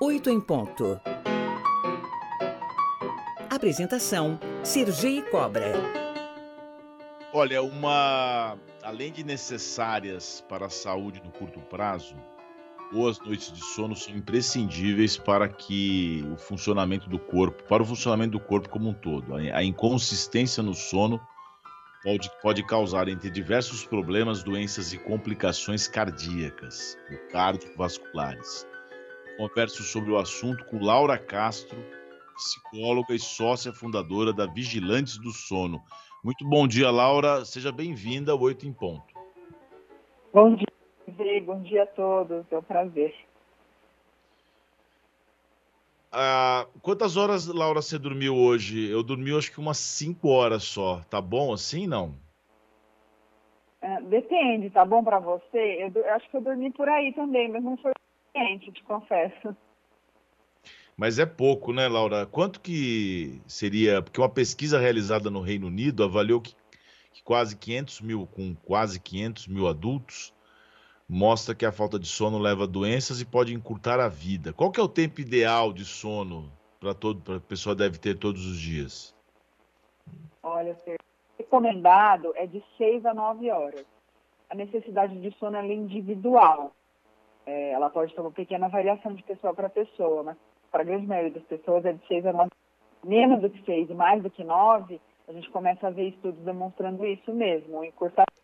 8 em ponto. Apresentação: Sergi Cobra. Olha, uma além de necessárias para a saúde no curto prazo, boas noites de sono são imprescindíveis para que o funcionamento do corpo, para o funcionamento do corpo como um todo. A inconsistência no sono pode, pode causar, entre diversos problemas, doenças e complicações cardíacas ou cardiovasculares. Converso sobre o assunto com Laura Castro, psicóloga e sócia fundadora da Vigilantes do Sono. Muito bom dia, Laura. Seja bem-vinda ao Oito em Ponto. Bom dia, bom dia a todos. É um prazer. Ah, quantas horas, Laura, você dormiu hoje? Eu dormi acho que umas 5 horas só. Tá bom assim, não? É, depende, tá bom para você? Eu, eu, acho que eu dormi por aí também, mas não foi suficiente, te confesso. Mas é pouco, né, Laura? Quanto que seria? Porque uma pesquisa realizada no Reino Unido avaliou que, que quase 500 mil, com quase 500 mil adultos, mostra que a falta de sono leva a doenças e pode encurtar a vida. Qual que é o tempo ideal de sono para todo, para a pessoa deve ter todos os dias? Olha, recomendado é de 6 a 9 horas. A necessidade de sono é individual. É, ela pode ter uma pequena variação de pessoa para pessoa, mas para a grande maioria das pessoas é de 6 a 9. Menos do que 6 e mais do que 9, a gente começa a ver estudos demonstrando isso mesmo, o encurtamento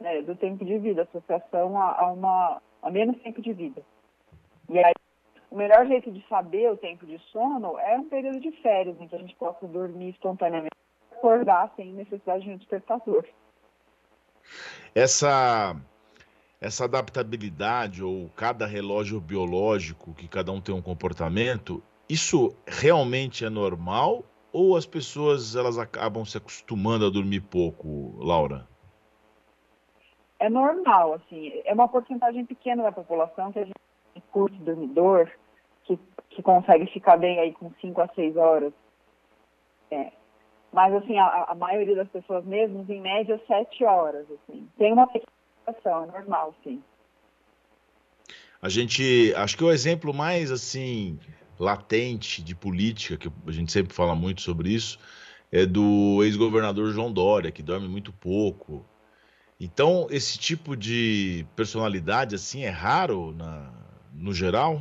né, do tempo de vida, associação a, a, uma, a menos tempo de vida. E aí, o melhor jeito de saber o tempo de sono é um período de férias, em que a gente possa dormir espontaneamente, acordar sem necessidade de um despertador. Essa essa adaptabilidade ou cada relógio biológico que cada um tem um comportamento, isso realmente é normal ou as pessoas elas acabam se acostumando a dormir pouco, Laura? é normal, assim, é uma porcentagem pequena da população que a gente curte dormidor, que, que consegue ficar bem aí com 5 a 6 horas. É. Mas, assim, a, a, maioria das pessoas mesmo, em média, 7 horas, assim. Tem uma pequena é normal, sim. A gente, acho que o exemplo mais, assim, latente de política, que a gente sempre fala muito sobre isso, é do ex-governador João Dória, que dorme muito pouco, então, esse tipo de personalidade assim é raro na, no geral?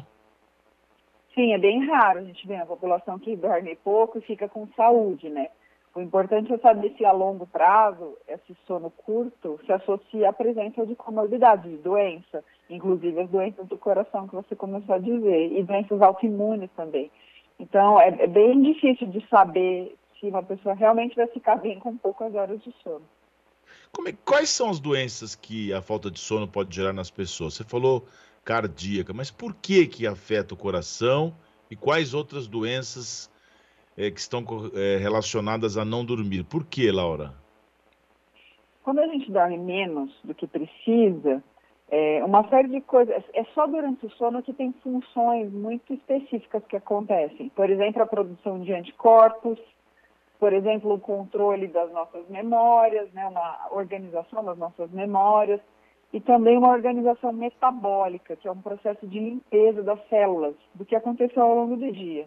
Sim, é bem raro. A gente vê a população que dorme pouco e fica com saúde, né? O importante é saber se a longo prazo esse sono curto se associa à presença de comorbidade, de doença, inclusive as doenças do coração que você começou a dizer, e doenças autoimunes também. Então, é, é bem difícil de saber se uma pessoa realmente vai ficar bem com poucas horas de sono. É, quais são as doenças que a falta de sono pode gerar nas pessoas? Você falou cardíaca, mas por que que afeta o coração e quais outras doenças é, que estão é, relacionadas a não dormir? Por que, Laura? Quando a gente dorme menos do que precisa, é, uma série de coisas. É só durante o sono que tem funções muito específicas que acontecem. Por exemplo, a produção de anticorpos, por exemplo, o controle das nossas memórias, né, uma organização das nossas memórias, e também uma organização metabólica, que é um processo de limpeza das células, do que aconteceu ao longo do dia.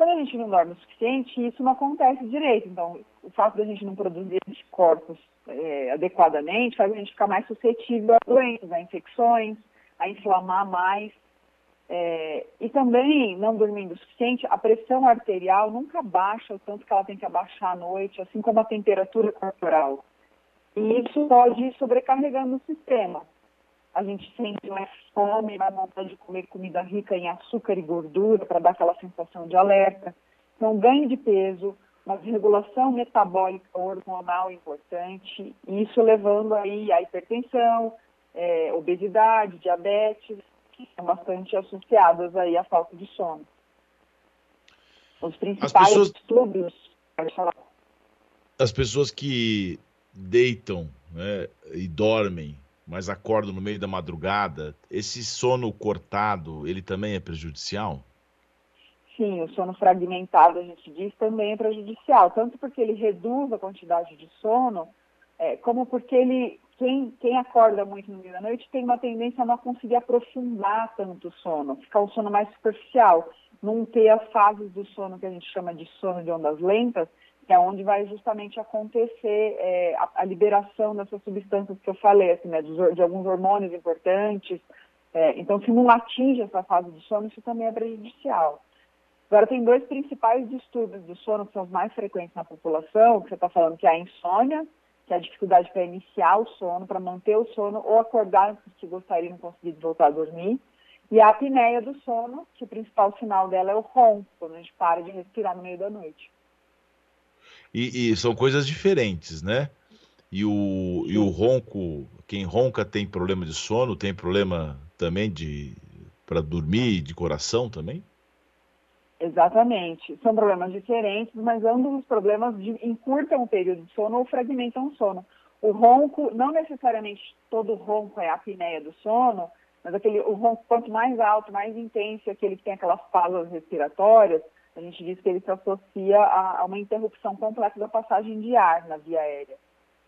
Quando a gente não dorme o suficiente, isso não acontece direito. Então, o fato de a gente não produzir anticorpos é, adequadamente faz a gente ficar mais suscetível a doenças, a infecções, a inflamar mais. É, e também, não dormindo o suficiente, a pressão arterial nunca baixa o tanto que ela tem que abaixar à noite, assim como a temperatura corporal. E isso pode ir sobrecarregando o sistema. A gente sente mais fome, mais vontade de comer comida rica em açúcar e gordura para dar aquela sensação de alerta. Então, ganho de peso, uma regulação metabólica hormonal importante, e isso levando aí a hipertensão, é, obesidade, diabetes, são bastante associadas aí à falta de sono. Os principais As pessoas... distúrbios, pode falar. As pessoas que deitam né, e dormem, mas acordam no meio da madrugada, esse sono cortado, ele também é prejudicial? Sim, o sono fragmentado, a gente diz, também é prejudicial, tanto porque ele reduz a quantidade de sono, é, como porque ele quem, quem acorda muito no meio da noite tem uma tendência a não conseguir aprofundar tanto o sono, ficar um sono mais superficial, não ter as fases do sono que a gente chama de sono de ondas lentas, que é onde vai justamente acontecer é, a, a, liberação dessas substâncias que eu falei, assim, né, de, de alguns hormônios importantes. É, então, se não atinge essa fase do sono, isso também é prejudicial. Agora, tem dois principais distúrbios do sono que são os mais frequentes na população, que você está falando que é a insônia, que é a dificuldade para iniciar o sono, para manter o sono, ou acordar se gostaria e não conseguir voltar a dormir. E a apneia do sono, que o principal sinal dela é o ronco, quando a gente para de respirar no meio da noite. E, e são coisas diferentes, né? E o, e o ronco, quem ronca tem problema de sono, tem problema também de para dormir, de coração também? Exatamente. São problemas diferentes, mas ambos os problemas encurtam o período de sono ou fragmentam o sono. O ronco, não necessariamente todo ronco é a apneia do sono, mas aquele, o ronco, quanto mais alto, mais intenso, aquele que tem aquelas pausas respiratórias, a gente diz que ele se associa a, a uma interrupção completa da passagem de ar na via aérea.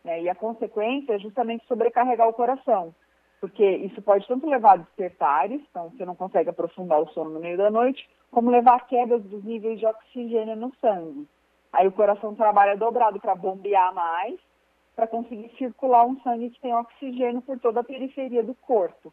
Né? E a consequência é justamente sobrecarregar o coração porque isso pode tanto levar a despertares, então você não consegue aprofundar o sono no meio da noite, como levar a quedas dos níveis de oxigênio no sangue. Aí o coração trabalha dobrado para bombear mais, para conseguir circular um sangue que tem oxigênio por toda a periferia do corpo.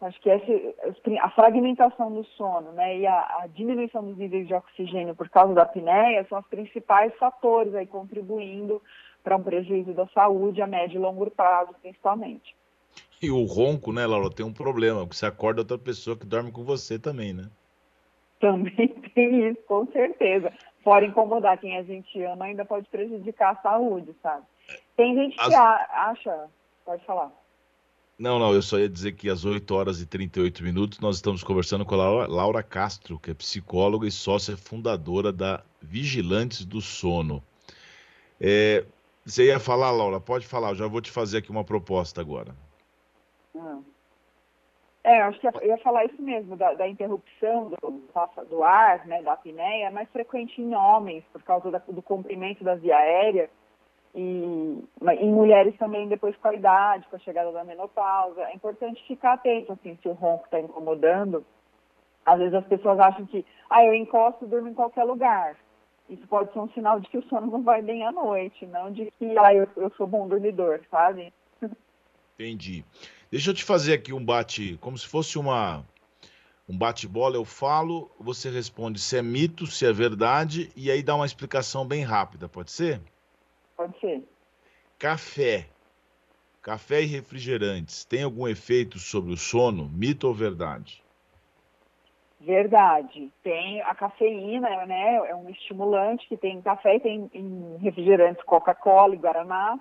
Acho que esse, a fragmentação do sono né, e a, a, diminuição dos níveis de oxigênio por causa da apneia são os principais fatores aí contribuindo para um prejuízo da saúde a médio e longo prazo, principalmente. E o ronco, né, Laura, tem um problema, porque você acorda outra pessoa que dorme com você também, né? Também tem isso, com certeza. Fora incomodar quem a gente ama, ainda pode prejudicar a saúde, sabe? Tem gente As... que acha. Pode falar. Não, não, eu só ia dizer que às 8 horas e 38 minutos nós estamos conversando com a Laura, Castro, que é psicóloga e sócia fundadora da Vigilantes do Sono. É, você ia falar, Laura? Pode falar, eu já vou te fazer aqui uma proposta agora. É, acho que eu ia falar isso mesmo, da, da interrupção do, do ar, né, da apneia, é mais frequente em homens, por causa da, do comprimento da via aérea, e em mulheres também depois com a idade, com a chegada da menopausa. É importante ficar atento, assim, se o ronco está incomodando. Às vezes as pessoas acham que, ah, eu encosto e durmo em qualquer lugar. Isso pode ser um sinal de que o sono não vai bem à noite, não de que, ah, eu, eu sou bom dormidor, sabe? Entendi. Deixa eu te fazer aqui um bate, como se fosse uma um bate-bola, eu falo, você responde se é mito, se é verdade, e aí dá uma explicação bem rápida, pode ser? Pode ser. Café. Café e refrigerantes tem algum efeito sobre o sono? Mito ou verdade? Verdade. Tem a cafeína, né? É um estimulante que tem café e tem em refrigerantes Coca-Cola e Guaraná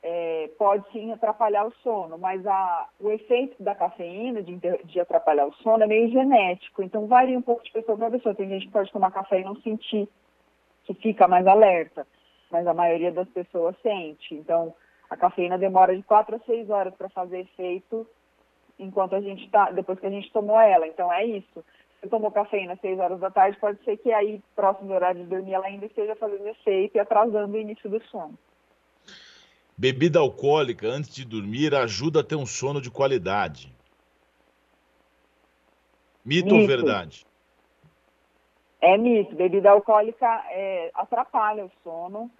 é, pode sim atrapalhar o sono, mas a, o efeito da cafeína de, de, atrapalhar o sono é meio genético, então varia um pouco de pessoa para pessoa. Tem gente que pode tomar café e não sentir, que fica mais alerta, mas a maioria das pessoas sente. Então, a cafeína demora de 4 a 6 horas para fazer efeito enquanto a gente está, depois que a gente tomou ela. Então, é isso. Se tomou cafeína às 6 horas da tarde, pode ser que aí, próximo do horário de dormir, ela ainda esteja fazendo efeito e atrasando o início do sono. Bebida alcoólica antes de dormir ajuda a ter um sono de qualidade. Mito, mito. ou verdade? É mito. Bebida alcoólica é, atrapalha o sono.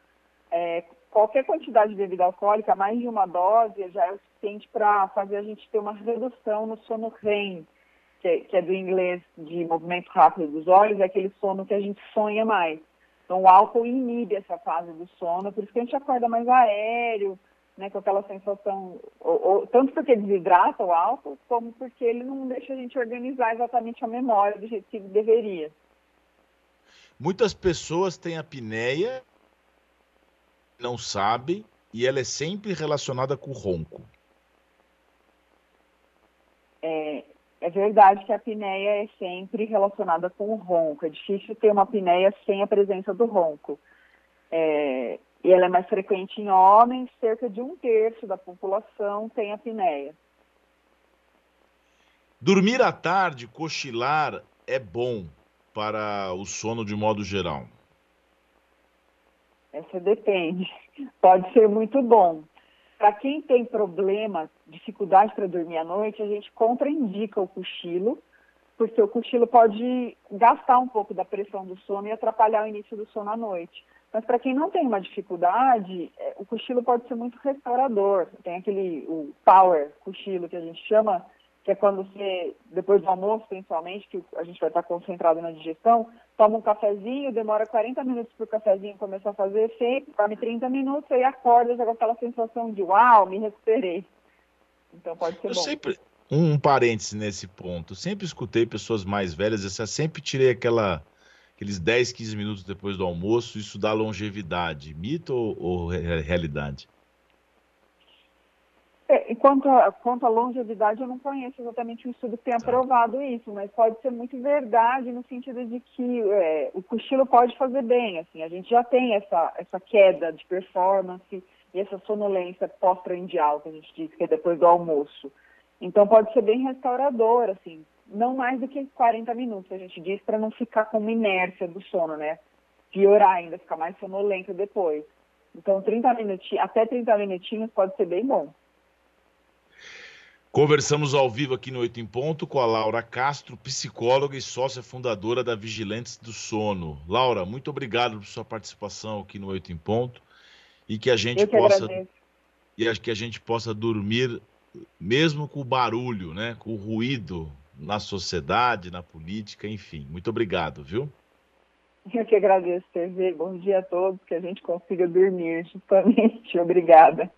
É, qualquer quantidade de bebida alcoólica, mais de uma dose, já é o suficiente para fazer a gente ter uma redução no sono REM, que é, que é do inglês de movimento rápido dos olhos, é aquele sono que a gente sonha mais. Então, o álcool inibe essa fase do sono, por isso que a gente acorda mais aéreo, né, com aquela sensação, ou, ou, tanto porque desidrata o álcool, como porque ele não deixa a gente organizar exatamente a memória do jeito que deveria. Muitas pessoas têm apneia, não sabem, e ela é sempre relacionada com o ronco. É, é verdade que a apneia é sempre relacionada com o ronco. É difícil ter uma apneia sem a presença do ronco. É, e ela é mais frequente em homens, cerca de um terço da população tem apneia. Dormir à tarde, cochilar, é bom para o sono de modo geral? Essa depende. Pode ser muito bom. Para quem tem problema, dificuldade para dormir à noite, a gente contraindica o cochilo, porque o cochilo pode gastar um pouco da pressão do sono e atrapalhar o início do sono à noite. Mas para quem não tem uma dificuldade, é, o cochilo pode ser muito restaurador. Tem aquele o power cochilo que a gente chama, que é quando você, depois do almoço principalmente, que a gente vai estar concentrado na digestão, toma um cafezinho, demora 40 minutos para o cafezinho começar a fazer efeito, dorme 30 minutos, aí acorda já com aquela sensação de uau, me recuperei. Então pode ser Eu bom. sempre, um parêntese nesse ponto, sempre escutei pessoas mais velhas, eu sempre tirei aquela aqueles 10, 15 minutos depois do almoço, isso dá longevidade. Mito ou, ou realidade? É, quanto, a, quanto à longevidade, eu não conheço exatamente um estudo que tenha tá. provado isso, mas pode ser muito verdade no sentido de que é, o cochilo pode fazer bem. Assim, a gente já tem essa, essa queda de performance e essa sonolência pós-prandial, que a gente diz que é depois do almoço. Então pode ser bem restaurador, assim, não mais do que 40 minutos, a gente diz, para não ficar com uma inércia do sono, né? Piorar ainda, ficar mais sonolento depois. Então, 30 minutinhos, até 30 minutinhos pode ser bem bom. Conversamos ao vivo aqui no Oito em Ponto com a Laura Castro, psicóloga e sócia fundadora da Vigilantes do Sono. Laura, muito obrigado por sua participação aqui no Oito em Ponto e que a gente que possa agradeço. e que a gente possa dormir mesmo com o barulho, né, com o ruído na sociedade, na política, enfim. Muito obrigado, viu? Eu que agradeço, TV. Bom dia a todos, que a gente consiga dormir, justamente. Obrigada.